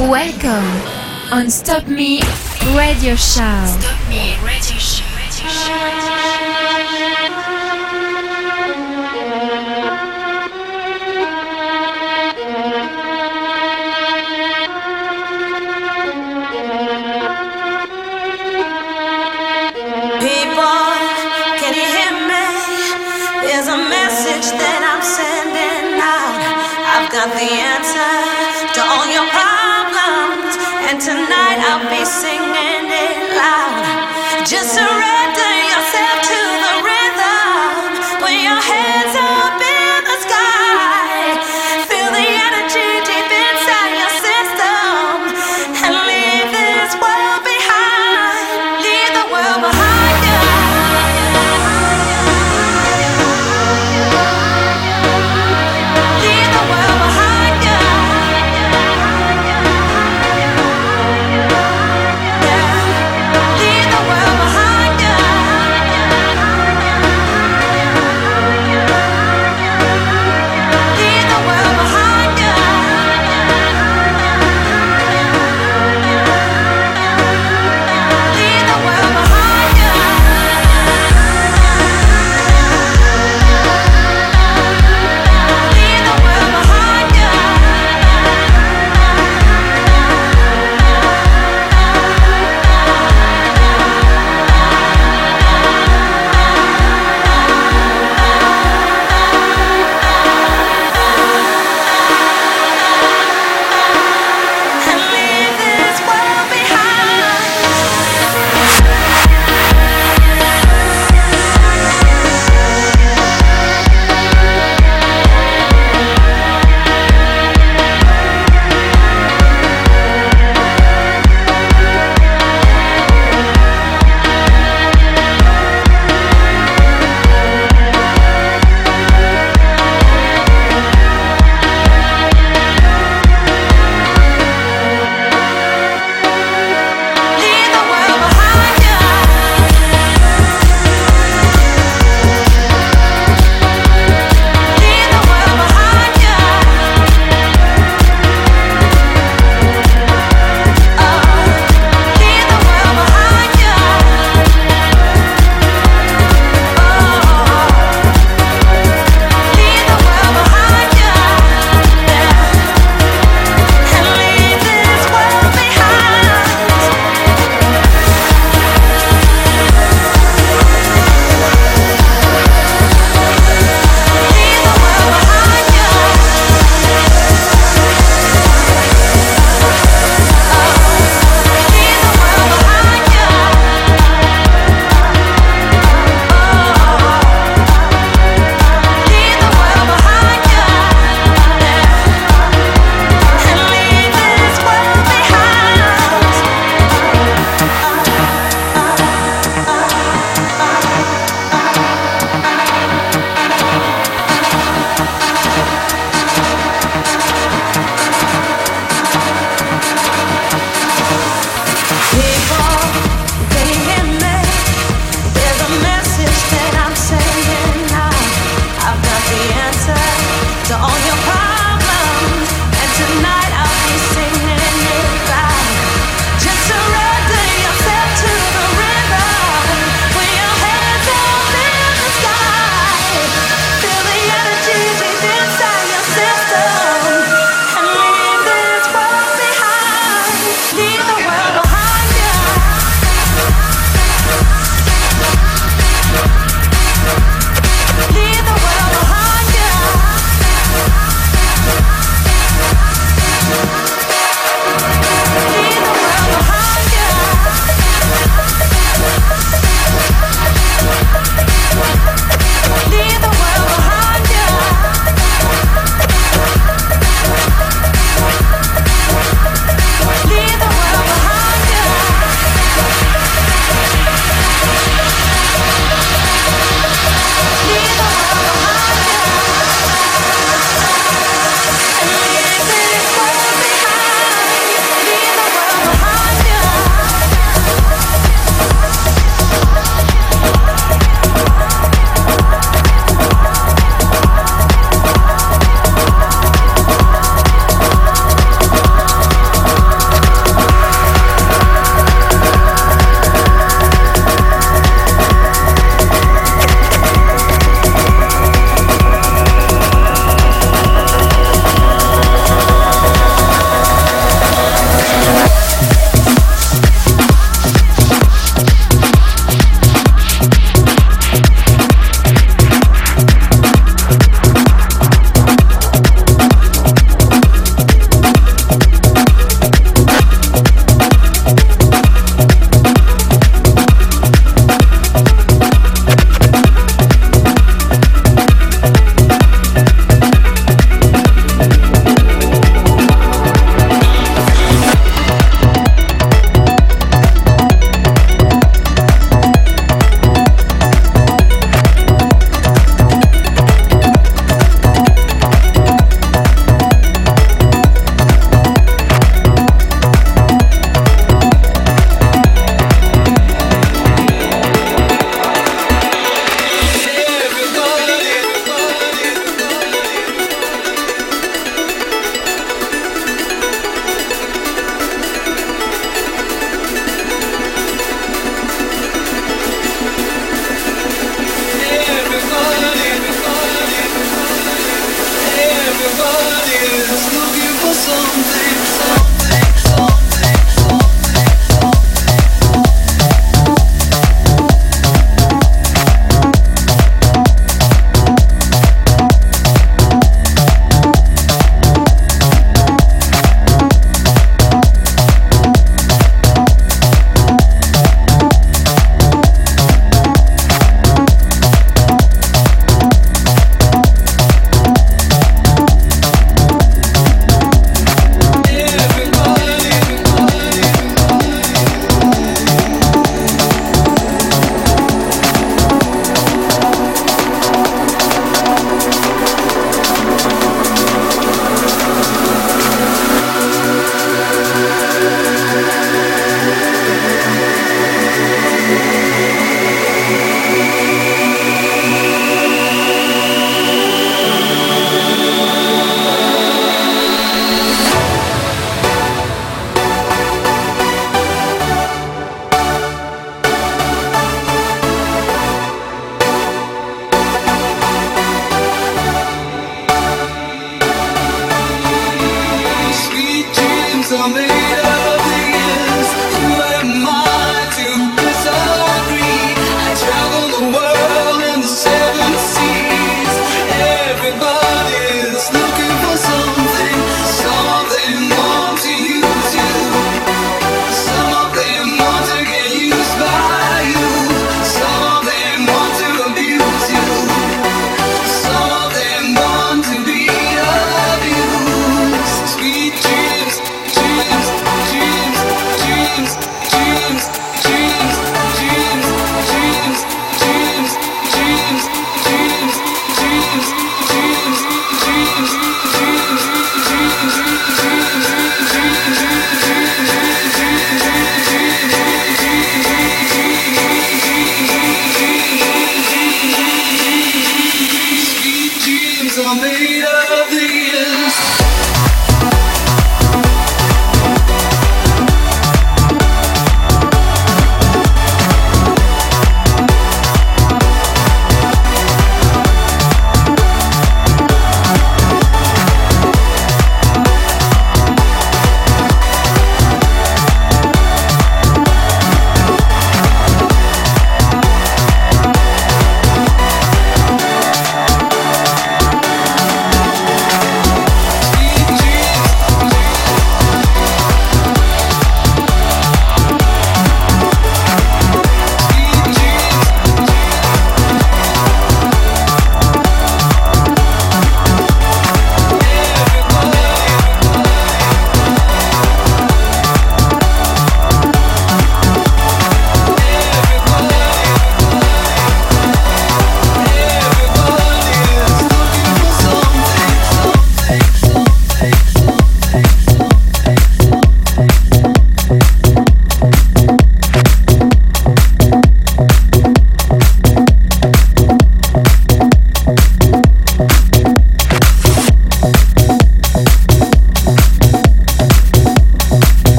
Welcome on Stop Me Radio Show. Stop Me Radio Show. Radio show. Radio show.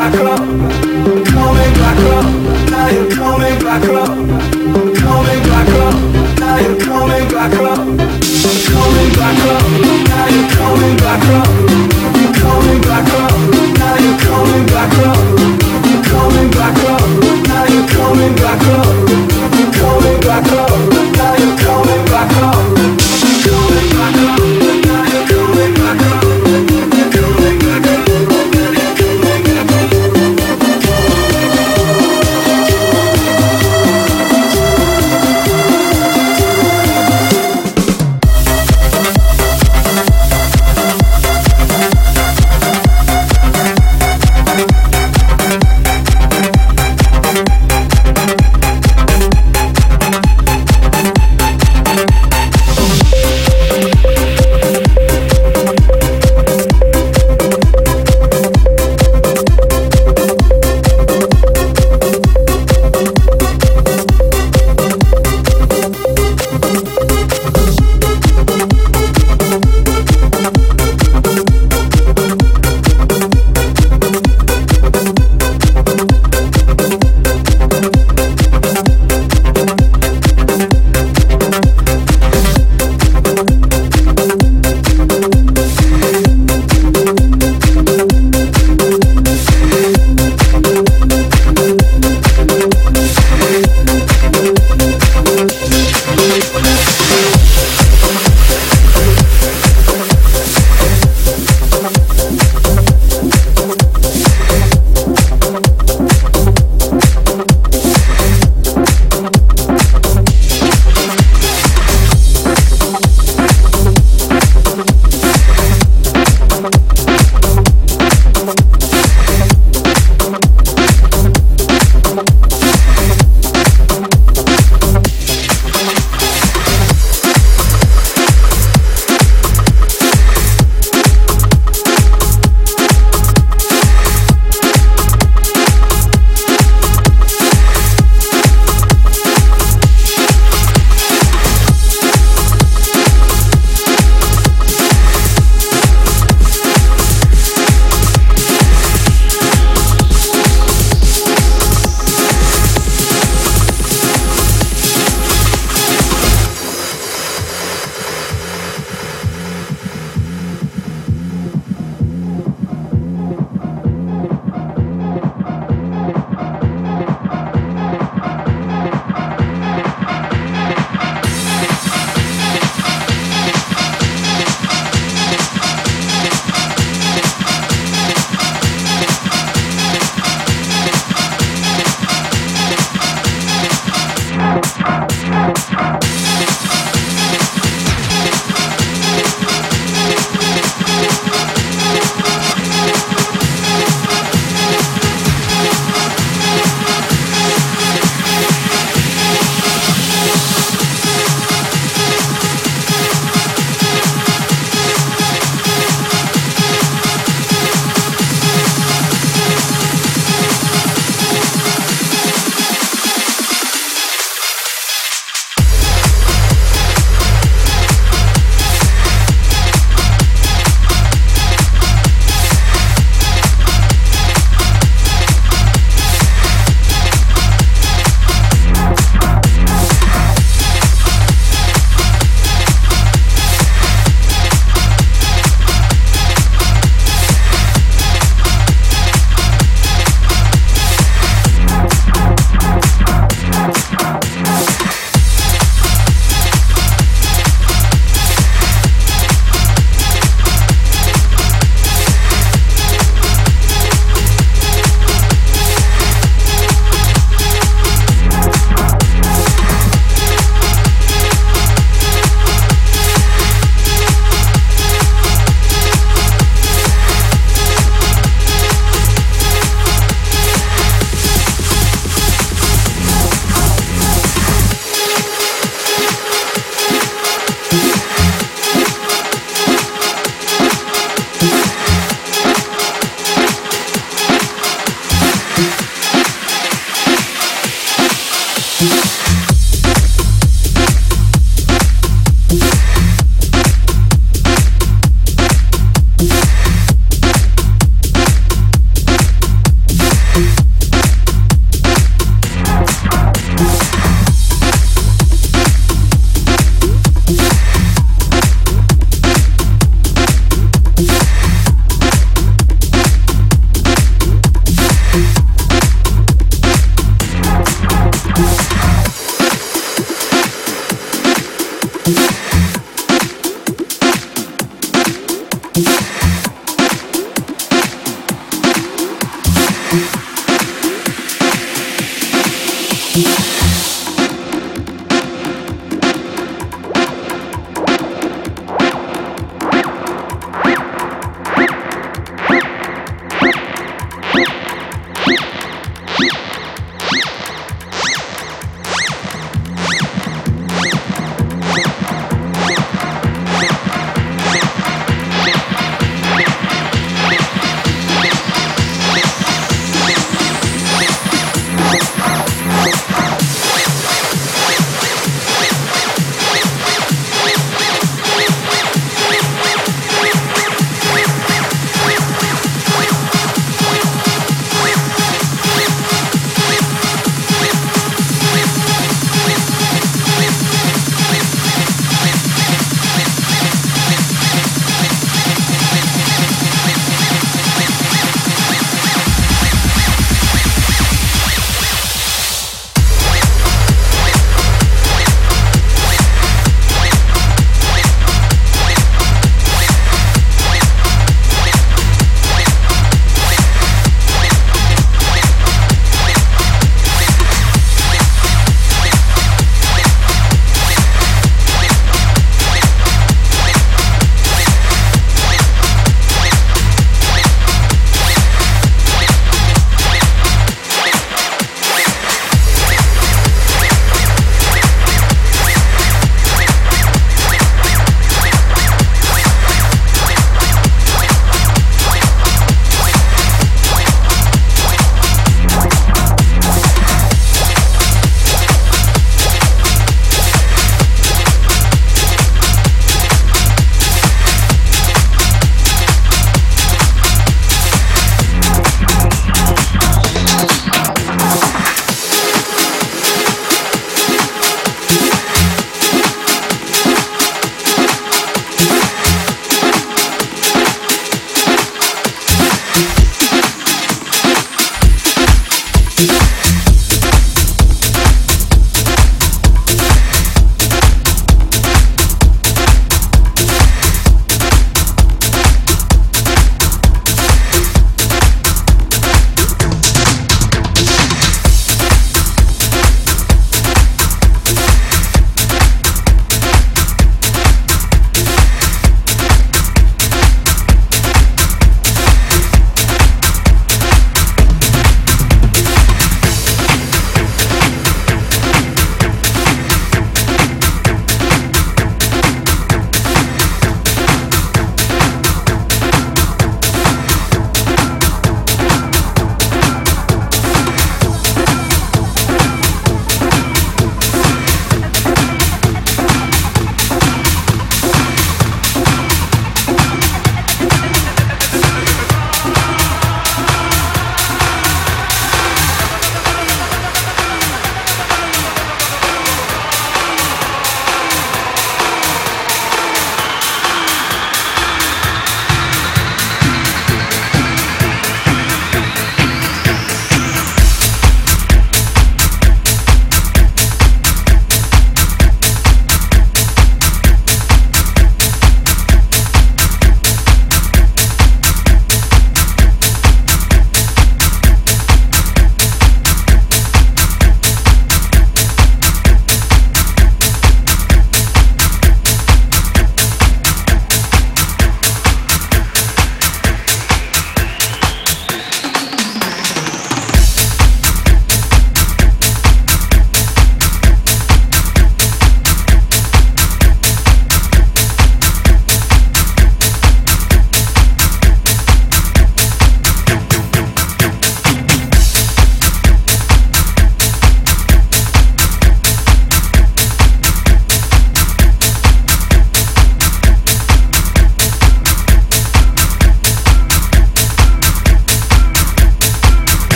Thank